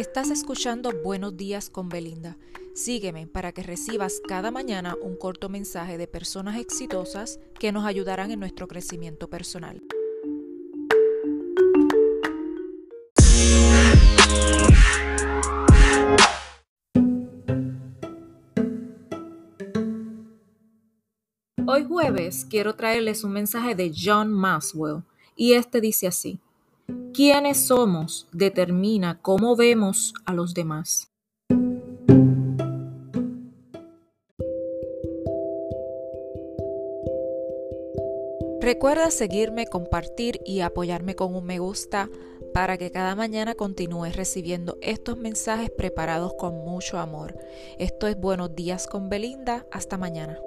Estás escuchando Buenos días con Belinda. Sígueme para que recibas cada mañana un corto mensaje de personas exitosas que nos ayudarán en nuestro crecimiento personal. Hoy jueves quiero traerles un mensaje de John Maswell y este dice así quiénes somos determina cómo vemos a los demás. Recuerda seguirme, compartir y apoyarme con un me gusta para que cada mañana continúes recibiendo estos mensajes preparados con mucho amor. Esto es Buenos días con Belinda. Hasta mañana.